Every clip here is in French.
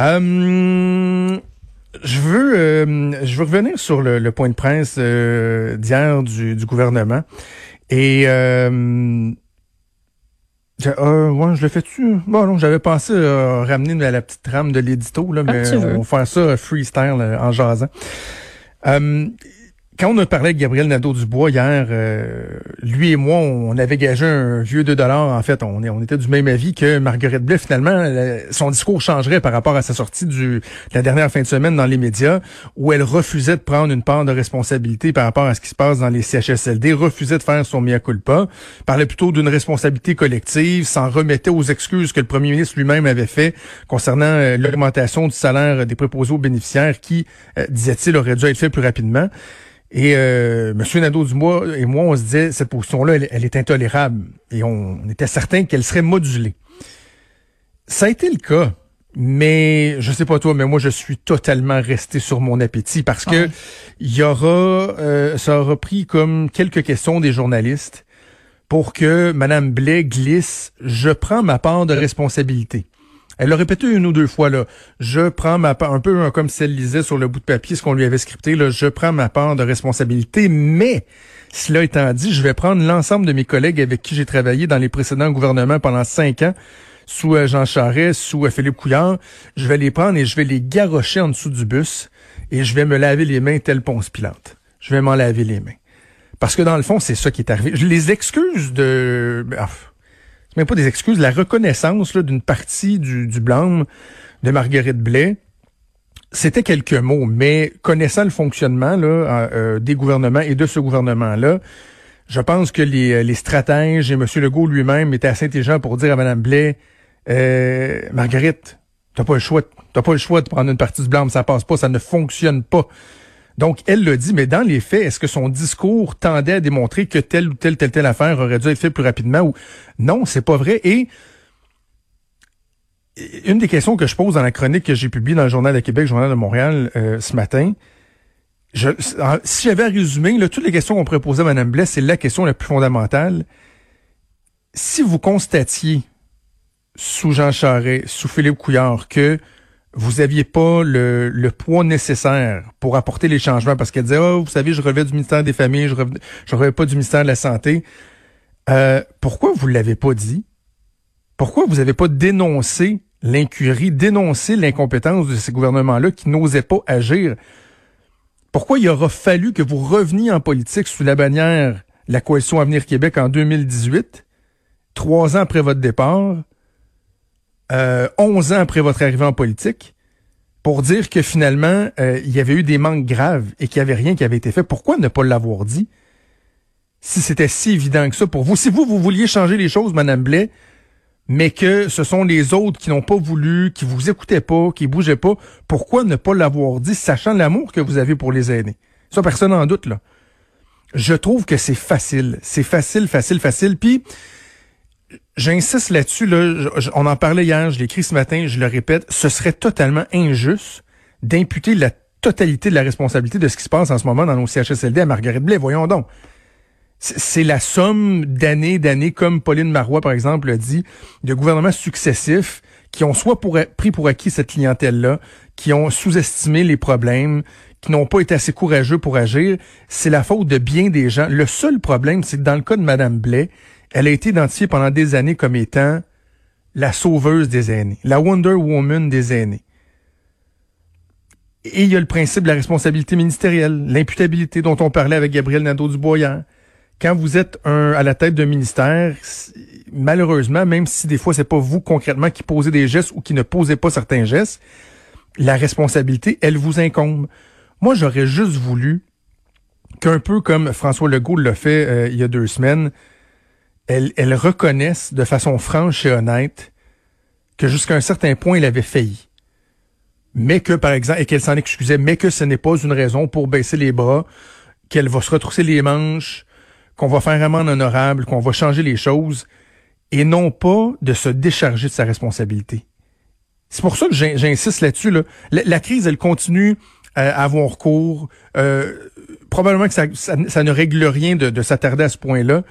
Euh, je veux euh, je veux revenir sur le, point de presse euh, d'hier du, du, gouvernement. Et euh, ouais, je le fais-tu? Bon, non, j'avais pensé ramener la petite trame de l'édito, là, ah, mais on va faire ça freestyle en jasant quand on a parlé avec Gabriel Nadeau-Dubois hier, euh, lui et moi, on avait gagé un vieux 2 dollars. En fait, on, on était du même avis que Marguerite Blais, finalement, son discours changerait par rapport à sa sortie du, de la dernière fin de semaine dans les médias, où elle refusait de prendre une part de responsabilité par rapport à ce qui se passe dans les CHSLD, refusait de faire son mea culpa, parlait plutôt d'une responsabilité collective, s'en remettait aux excuses que le premier ministre lui-même avait fait concernant euh, l'augmentation du salaire des préposés aux bénéficiaires qui, euh, disait-il, aurait dû être fait plus rapidement. Et euh, M. Nadeau-Dubois et moi, on se disait, cette position-là, elle, est intolérable. Et on, était certain qu'elle serait modulée. Ça a été le cas. Mais je sais pas toi, mais moi je suis totalement resté sur mon appétit parce que ah il y aura, euh, ça aura pris comme quelques questions des journalistes pour que Mme Blais glisse. Je prends ma part de responsabilité. Elle l'a répété une ou deux fois, là. Je prends ma part, un peu comme si elle lisait sur le bout de papier ce qu'on lui avait scripté, là. Je prends ma part de responsabilité, mais, cela étant dit, je vais prendre l'ensemble de mes collègues avec qui j'ai travaillé dans les précédents gouvernements pendant cinq ans, sous euh, Jean Charest, sous euh, Philippe Couillard. Je vais les prendre et je vais les garrocher en dessous du bus et je vais me laver les mains tel Ponce Pilate. Je vais m'en laver les mains. Parce que dans le fond, c'est ça qui est arrivé. Je les excuses de... Ah, même pas des excuses, la reconnaissance d'une partie du, du blâme de Marguerite Blais, c'était quelques mots, mais connaissant le fonctionnement là, euh, des gouvernements et de ce gouvernement-là, je pense que les, les stratèges et M. Legault lui-même étaient assez intelligents pour dire à Mme Blais, euh, Marguerite, t'as pas le choix, t'as pas le choix de prendre une partie du blâme, ça passe pas, ça ne fonctionne pas. Donc, elle le dit, mais dans les faits, est-ce que son discours tendait à démontrer que telle ou telle, telle, telle affaire aurait dû être faite plus rapidement ou non, c'est pas vrai. Et une des questions que je pose dans la chronique que j'ai publiée dans le Journal de Québec, Journal de Montréal euh, ce matin, si j'avais à résumer, là, toutes les questions qu'on pourrait poser à Mme Blais, c'est la question la plus fondamentale. Si vous constatiez sous Jean Charest, sous Philippe Couillard, que vous aviez pas le, le, poids nécessaire pour apporter les changements parce qu'elle disait oh vous savez je revais du ministère des familles je revais pas du ministère de la santé. Euh, pourquoi vous l'avez pas dit? Pourquoi vous avez pas dénoncé l'incurie dénoncé l'incompétence de ces gouvernements là qui n'osaient pas agir? Pourquoi il aura fallu que vous reveniez en politique sous la bannière la coalition Avenir Québec en 2018 trois ans après votre départ euh, 11 ans après votre arrivée en politique pour dire que finalement, euh, il y avait eu des manques graves et qu'il n'y avait rien qui avait été fait. Pourquoi ne pas l'avoir dit? Si c'était si évident que ça pour vous. Si vous, vous vouliez changer les choses, Madame Blais, mais que ce sont les autres qui n'ont pas voulu, qui vous écoutaient pas, qui bougeaient pas, pourquoi ne pas l'avoir dit, sachant l'amour que vous avez pour les aînés? Ça, personne n'en doute, là. Je trouve que c'est facile. C'est facile, facile, facile. Puis, j'insiste là-dessus, là, on en parlait hier, je l'ai écrit ce matin, je le répète, ce serait totalement injuste d'imputer la totalité de la responsabilité de ce qui se passe en ce moment dans nos CHSLD à Marguerite Blais. Voyons donc. C'est la somme d'années, d'années, comme Pauline Marois, par exemple, a dit, de gouvernements successifs qui ont soit pris pour acquis cette clientèle-là, qui ont sous-estimé les problèmes, qui n'ont pas été assez courageux pour agir. C'est la faute de bien des gens. Le seul problème, c'est que dans le cas de Madame Blais, elle a été identifiée pendant des années comme étant la sauveuse des aînés, la Wonder Woman des aînés. Et il y a le principe de la responsabilité ministérielle, l'imputabilité dont on parlait avec Gabriel Nadeau-Dubois. Quand vous êtes un, à la tête d'un ministère, malheureusement, même si des fois c'est pas vous concrètement qui posez des gestes ou qui ne posez pas certains gestes, la responsabilité, elle vous incombe. Moi, j'aurais juste voulu qu'un peu comme François Legault l'a fait euh, il y a deux semaines, elles, reconnaissent de façon franche et honnête que jusqu'à un certain point, il avait failli. Mais que, par exemple, et qu'elle s'en excusait, mais que ce n'est pas une raison pour baisser les bras, qu'elle va se retrousser les manches, qu'on va faire un amende honorable, qu'on va changer les choses, et non pas de se décharger de sa responsabilité. C'est pour ça que j'insiste là-dessus. Là. La, crise, elle continue à avoir cours. Euh, probablement que ça, ne règle rien de s'attarder à ce point-là.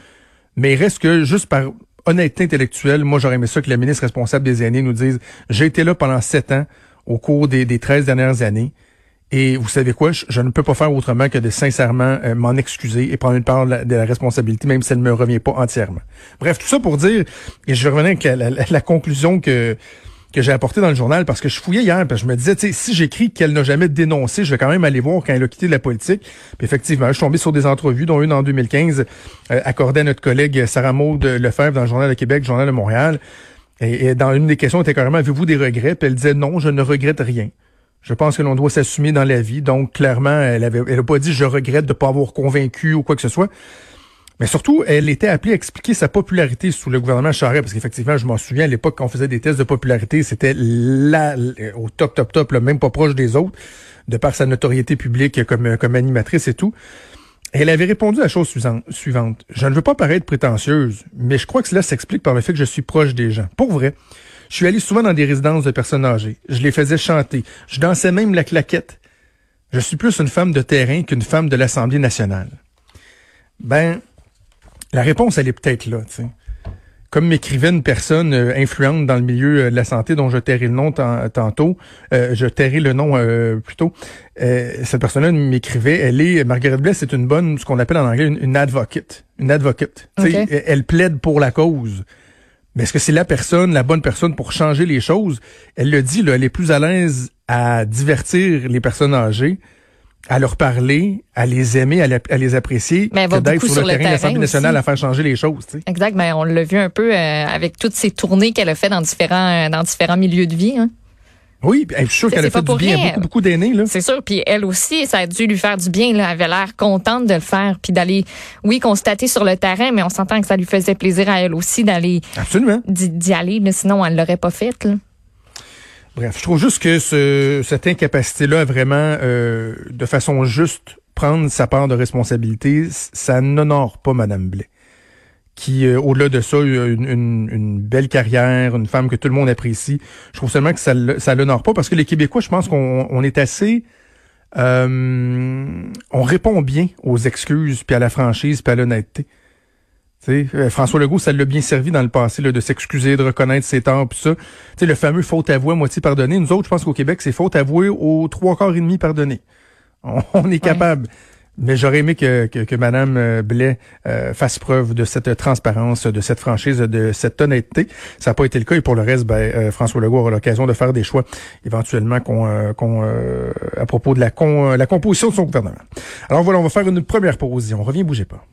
Mais il reste que, juste par honnêteté intellectuelle, moi, j'aurais aimé ça que la ministre responsable des aînés nous dise, j'ai été là pendant sept ans au cours des, des 13 dernières années. Et vous savez quoi, je, ne peux pas faire autrement que de sincèrement euh, m'en excuser et prendre une part de la, responsabilité, même si elle ne me revient pas entièrement. Bref, tout ça pour dire, et je revenais avec la, conclusion que que j'ai apportée dans le journal parce que je fouillais hier, parce que je me disais, si j'écris qu'elle n'a jamais dénoncé, je vais quand même aller voir quand elle a quitté la politique. Puis effectivement, je suis tombé sur des entrevues, dont une en 2015, euh, accordée à notre collègue Sarah Maud Lefebvre dans le Journal de Québec, Journal de Montréal. Et, dans une des questions, était carrément, avez-vous des regrets? Puis elle disait, non, je ne regrette rien. Je pense que l'on doit s'assumer dans la vie. Donc, clairement, elle avait, elle a pas dit je regrette de pas avoir convaincu ou quoi que ce soit. Mais surtout, elle était appelée à expliquer sa popularité sous le gouvernement Charest, parce qu'effectivement, je m'en souviens, à l'époque, quand on faisait des tests de popularité, c'était là, au top, top, top, là, même pas proche des autres, de par sa notoriété publique comme, comme animatrice et tout. Elle avait répondu à la chose suivante. Je ne veux pas paraître prétentieuse, mais je crois que cela s'explique par le fait que je suis proche des gens. Pour vrai. Je suis allé souvent dans des résidences de personnes âgées. Je les faisais chanter. Je dansais même la claquette. Je suis plus une femme de terrain qu'une femme de l'Assemblée nationale. Ben, la réponse, elle est peut-être là, tu sais. Comme m'écrivait une personne euh, influente dans le milieu euh, de la santé dont je tairai le nom tantôt, euh, je tairai le nom plutôt. cette personne-là m'écrivait, elle est Margaret Bless, c'est une bonne, ce qu'on appelle en anglais une, advocate, une advocate. Elle plaide pour la cause. Mais est-ce que c'est la personne, la bonne personne pour changer les choses? Elle le dit, là, elle est plus à l'aise à divertir les personnes âgées, à leur parler, à les aimer, à, les apprécier, mais que d'être sur, le terrain de l'Assemblée nationale à faire changer les choses. Exact, mais on l'a vu un peu euh, avec toutes ces tournées qu'elle a fait dans différents, euh, dans différents milieux de vie. Hein. Oui, je suis sûr qu'elle a fait du bien à beaucoup, beaucoup d'aînés. C'est sûr, puis elle aussi, ça a dû lui faire du bien. Là. Elle avait l'air contente de le faire, puis d'aller, oui, constater sur le terrain, mais on s'entend que ça lui faisait plaisir à elle aussi d'aller Absolument. d'y aller, mais sinon, elle l'aurait pas fait. Là. Bref, je trouve juste que ce, cette incapacité-là, vraiment, euh, de façon juste, prendre sa part de responsabilité, ça n'honore pas Madame Blais qui, euh, au-delà de ça, a une, une, belle carrière, une femme que tout le monde apprécie. Je trouve seulement que ça l'honore pas parce que les Québécois, je pense qu'on on est assez... Euh, on répond bien aux excuses, puis à la franchise, puis à l'honnêteté. Euh, François Legault, ça l'a bien servi dans le passé là, de s'excuser, de reconnaître ses torts, puis ça. le fameux faute avouée, moitié pardonnée. Nous autres, je pense qu'au Québec, c'est faute avouée aux trois quarts et demi pardonnés. On, est capable. Mais j'aurais aimé que, que, que Mme euh, Blais euh, fasse preuve de cette transparence, de cette franchise, de cette honnêteté. Ça n'a pas été le cas. Et pour le reste, ben, euh, François Legault aura l'occasion de faire des choix éventuellement qu'on, qu'on à propos de la, la composition de son gouvernement. Alors voilà, on va faire une première pause. On revient, bougez pas.